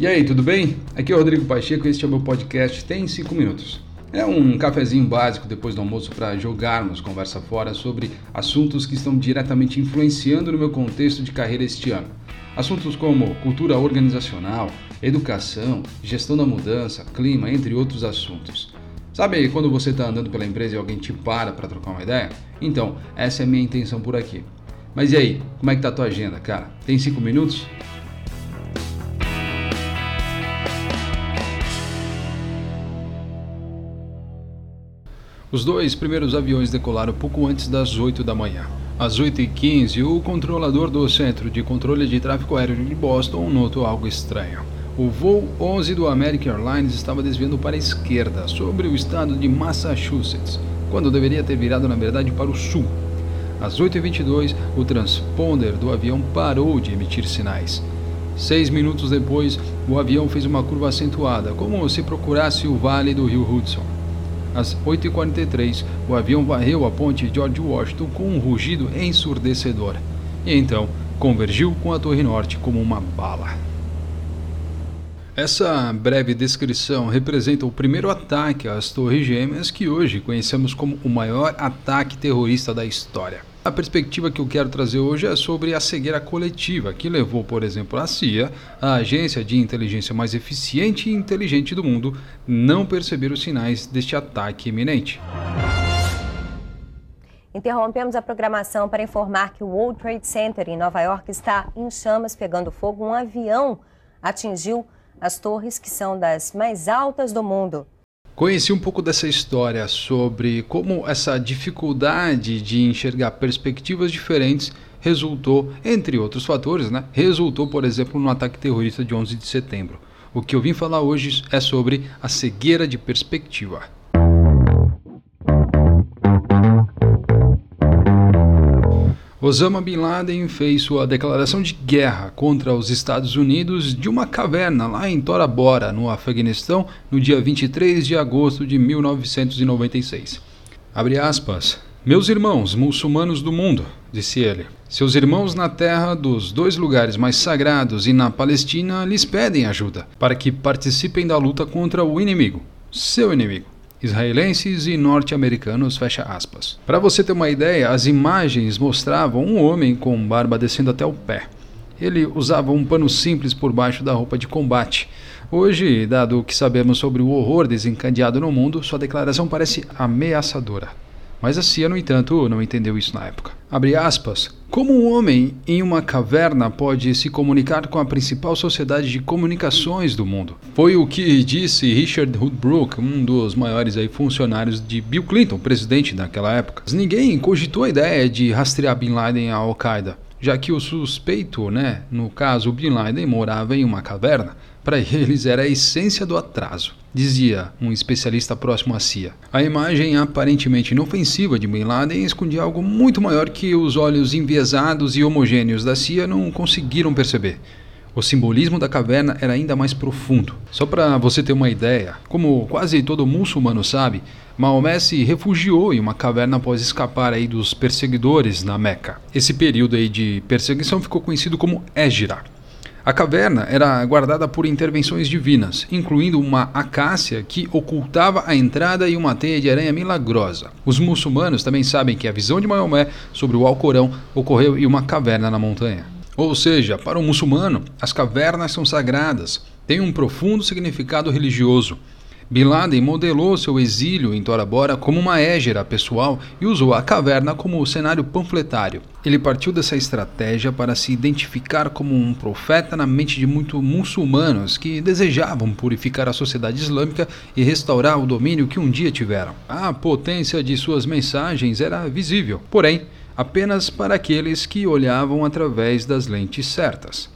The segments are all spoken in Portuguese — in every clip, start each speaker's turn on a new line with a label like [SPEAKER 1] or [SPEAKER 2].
[SPEAKER 1] E aí, tudo bem? Aqui é o Rodrigo Pacheco e este é o meu podcast Tem 5 Minutos. É um cafezinho básico depois do almoço para jogarmos conversa fora sobre assuntos que estão diretamente influenciando no meu contexto de carreira este ano. Assuntos como cultura organizacional, educação, gestão da mudança, clima, entre outros assuntos. Sabe quando você está andando pela empresa e alguém te para para trocar uma ideia? Então, essa é a minha intenção por aqui. Mas e aí, como é que tá a tua agenda, cara? Tem cinco minutos? Os dois primeiros aviões decolaram pouco antes das 8 da manhã. Às 8h15, o controlador do Centro de Controle de Tráfego Aéreo de Boston notou algo estranho. O voo 11 do American Airlines estava desviando para a esquerda, sobre o estado de Massachusetts, quando deveria ter virado na verdade para o sul. Às 8h22, o transponder do avião parou de emitir sinais. Seis minutos depois, o avião fez uma curva acentuada, como se procurasse o vale do rio Hudson. Às 8h43, o avião varreu a ponte George Washington com um rugido ensurdecedor. E então convergiu com a Torre Norte como uma bala. Essa breve descrição representa o primeiro ataque às Torres Gêmeas que hoje conhecemos como o maior ataque terrorista da história. A perspectiva que eu quero trazer hoje é sobre a cegueira coletiva, que levou, por exemplo, a CIA, a agência de inteligência mais eficiente e inteligente do mundo, não perceber os sinais deste ataque iminente.
[SPEAKER 2] Interrompemos a programação para informar que o World Trade Center em Nova York está em chamas, pegando fogo. Um avião atingiu as torres que são das mais altas do mundo.
[SPEAKER 1] Conheci um pouco dessa história sobre como essa dificuldade de enxergar perspectivas diferentes resultou, entre outros fatores, né? Resultou, por exemplo, no ataque terrorista de 11 de setembro. O que eu vim falar hoje é sobre a cegueira de perspectiva. Osama Bin Laden fez sua declaração de guerra contra os Estados Unidos de uma caverna lá em Tora Bora, no Afeganistão, no dia 23 de agosto de 1996. Abre aspas. Meus irmãos muçulmanos do mundo, disse ele, seus irmãos na terra dos dois lugares mais sagrados e na Palestina lhes pedem ajuda para que participem da luta contra o inimigo, seu inimigo israelenses e norte-americanos, fecha aspas. Para você ter uma ideia, as imagens mostravam um homem com barba descendo até o pé. Ele usava um pano simples por baixo da roupa de combate. Hoje, dado o que sabemos sobre o horror desencadeado no mundo, sua declaração parece ameaçadora. Mas a CIA, no entanto, não entendeu isso na época. Abre aspas. Como um homem em uma caverna pode se comunicar com a principal sociedade de comunicações do mundo? Foi o que disse Richard Woodbrook, um dos maiores aí funcionários de Bill Clinton, presidente naquela época. Mas ninguém cogitou a ideia de rastrear Bin Laden à Al-Qaeda, já que o suspeito, né, no caso Bin Laden, morava em uma caverna. Para eles era a essência do atraso, dizia um especialista próximo à CIA. A imagem aparentemente inofensiva de Bin Laden escondia algo muito maior que os olhos enviesados e homogêneos da CIA não conseguiram perceber. O simbolismo da caverna era ainda mais profundo. Só para você ter uma ideia, como quase todo muçulmano sabe, Maomé se refugiou em uma caverna após escapar aí dos perseguidores na Meca. Esse período aí de perseguição ficou conhecido como Égira. A caverna era guardada por intervenções divinas, incluindo uma acácia que ocultava a entrada e uma teia de aranha milagrosa. Os muçulmanos também sabem que a visão de Maomé sobre o Alcorão ocorreu em uma caverna na montanha. Ou seja, para o muçulmano, as cavernas são sagradas, têm um profundo significado religioso. Bin Laden modelou seu exílio em Tora Bora como uma égera pessoal e usou a caverna como cenário panfletário. Ele partiu dessa estratégia para se identificar como um profeta na mente de muitos muçulmanos que desejavam purificar a sociedade islâmica e restaurar o domínio que um dia tiveram. A potência de suas mensagens era visível, porém, apenas para aqueles que olhavam através das lentes certas.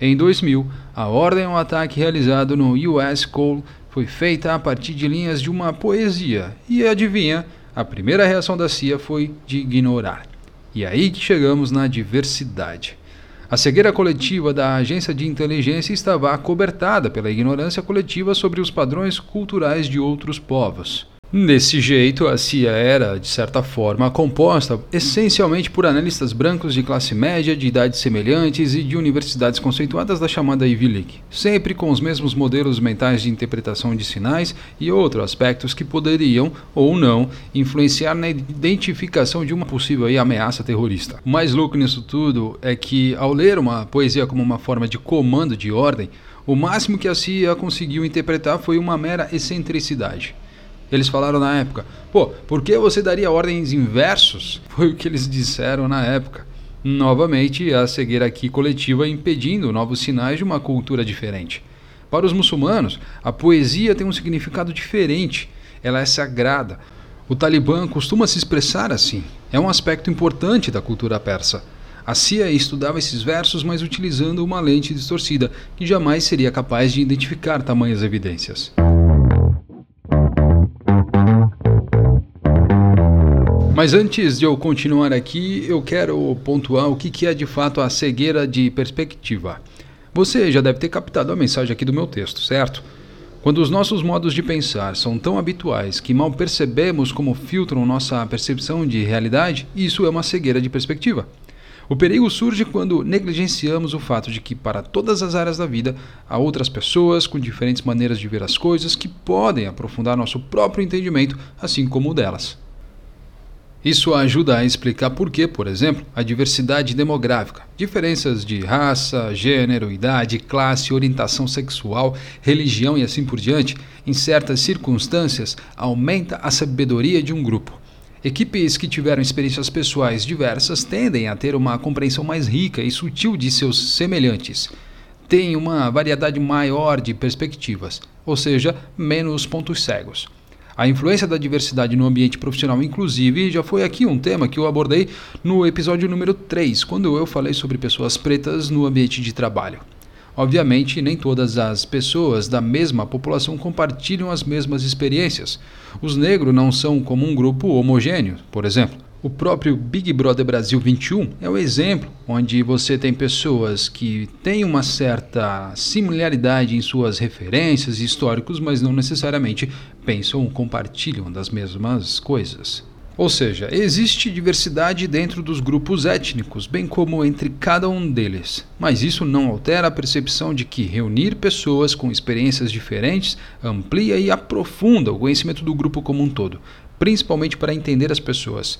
[SPEAKER 1] Em 2000, a ordem ao ataque realizado no US Cole foi feita a partir de linhas de uma poesia. E adivinha, a primeira reação da CIA foi de ignorar. E aí que chegamos na diversidade. A cegueira coletiva da agência de inteligência estava acobertada pela ignorância coletiva sobre os padrões culturais de outros povos. Desse jeito, a CIA era, de certa forma, composta essencialmente por analistas brancos de classe média, de idades semelhantes e de universidades conceituadas da chamada Ivy League, sempre com os mesmos modelos mentais de interpretação de sinais e outros aspectos que poderiam, ou não, influenciar na identificação de uma possível ameaça terrorista. O mais louco nisso tudo é que, ao ler uma poesia como uma forma de comando de ordem, o máximo que a CIA conseguiu interpretar foi uma mera excentricidade. Eles falaram na época: pô, por que você daria ordens inversos? Foi o que eles disseram na época. Novamente, a cegueira aqui coletiva impedindo novos sinais de uma cultura diferente. Para os muçulmanos, a poesia tem um significado diferente, ela é sagrada. O Talibã costuma se expressar assim. É um aspecto importante da cultura persa. A CIA estudava esses versos, mas utilizando uma lente distorcida, que jamais seria capaz de identificar tamanhas evidências. Mas antes de eu continuar aqui, eu quero pontuar o que é de fato a cegueira de perspectiva. Você já deve ter captado a mensagem aqui do meu texto, certo? Quando os nossos modos de pensar são tão habituais que mal percebemos como filtram nossa percepção de realidade, isso é uma cegueira de perspectiva. O perigo surge quando negligenciamos o fato de que, para todas as áreas da vida, há outras pessoas com diferentes maneiras de ver as coisas que podem aprofundar nosso próprio entendimento, assim como o delas. Isso ajuda a explicar por que, por exemplo, a diversidade demográfica, diferenças de raça, gênero, idade, classe, orientação sexual, religião e assim por diante, em certas circunstâncias, aumenta a sabedoria de um grupo. Equipes que tiveram experiências pessoais diversas tendem a ter uma compreensão mais rica e sutil de seus semelhantes. Têm uma variedade maior de perspectivas, ou seja, menos pontos cegos. A influência da diversidade no ambiente profissional, inclusive, já foi aqui um tema que eu abordei no episódio número 3, quando eu falei sobre pessoas pretas no ambiente de trabalho. Obviamente, nem todas as pessoas da mesma população compartilham as mesmas experiências. Os negros não são como um grupo homogêneo, por exemplo. O próprio Big Brother Brasil 21 é o exemplo onde você tem pessoas que têm uma certa similaridade em suas referências e históricos, mas não necessariamente pensam ou compartilham das mesmas coisas. Ou seja, existe diversidade dentro dos grupos étnicos, bem como entre cada um deles. Mas isso não altera a percepção de que reunir pessoas com experiências diferentes amplia e aprofunda o conhecimento do grupo como um todo, principalmente para entender as pessoas.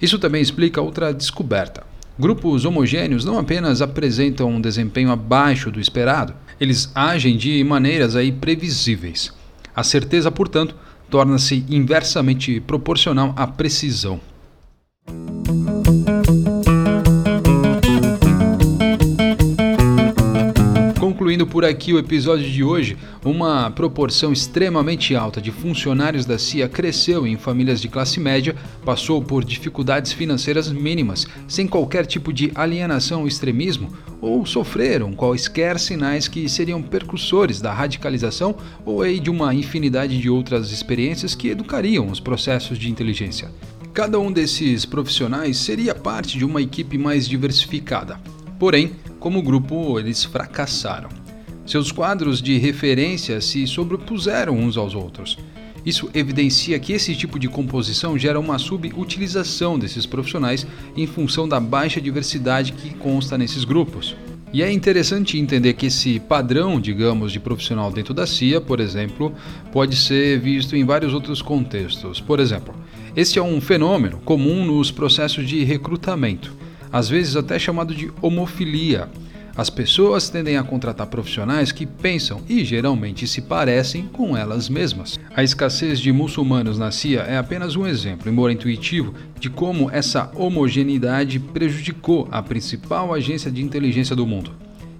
[SPEAKER 1] Isso também explica outra descoberta. Grupos homogêneos não apenas apresentam um desempenho abaixo do esperado, eles agem de maneiras aí previsíveis. A certeza, portanto, torna-se inversamente proporcional à precisão. Por aqui o episódio de hoje, uma proporção extremamente alta de funcionários da CIA cresceu em famílias de classe média, passou por dificuldades financeiras mínimas, sem qualquer tipo de alienação ou extremismo, ou sofreram quaisquer sinais que seriam percussores da radicalização ou de uma infinidade de outras experiências que educariam os processos de inteligência. Cada um desses profissionais seria parte de uma equipe mais diversificada. Porém, como grupo, eles fracassaram. Seus quadros de referência se sobrepuseram uns aos outros. Isso evidencia que esse tipo de composição gera uma subutilização desses profissionais em função da baixa diversidade que consta nesses grupos. E é interessante entender que esse padrão, digamos, de profissional dentro da CIA, por exemplo, pode ser visto em vários outros contextos. Por exemplo, este é um fenômeno comum nos processos de recrutamento, às vezes até chamado de homofilia as pessoas tendem a contratar profissionais que pensam e geralmente se parecem com elas mesmas. A escassez de muçulmanos na CIA é apenas um exemplo, embora intuitivo, de como essa homogeneidade prejudicou a principal agência de inteligência do mundo.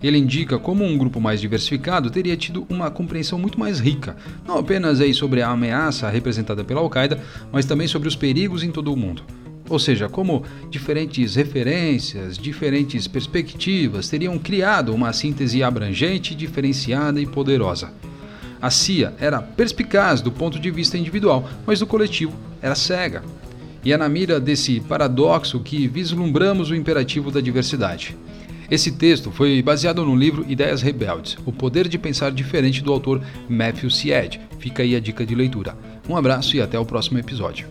[SPEAKER 1] Ele indica como um grupo mais diversificado teria tido uma compreensão muito mais rica, não apenas aí sobre a ameaça representada pela Al-Qaeda, mas também sobre os perigos em todo o mundo. Ou seja, como diferentes referências, diferentes perspectivas teriam criado uma síntese abrangente, diferenciada e poderosa. A CIA era perspicaz do ponto de vista individual, mas do coletivo era cega. E é na mira desse paradoxo que vislumbramos o imperativo da diversidade. Esse texto foi baseado no livro Ideias Rebeldes, O Poder de Pensar Diferente do autor Matthew Syed. Fica aí a dica de leitura. Um abraço e até o próximo episódio.